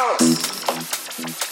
Oh.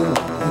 Oh.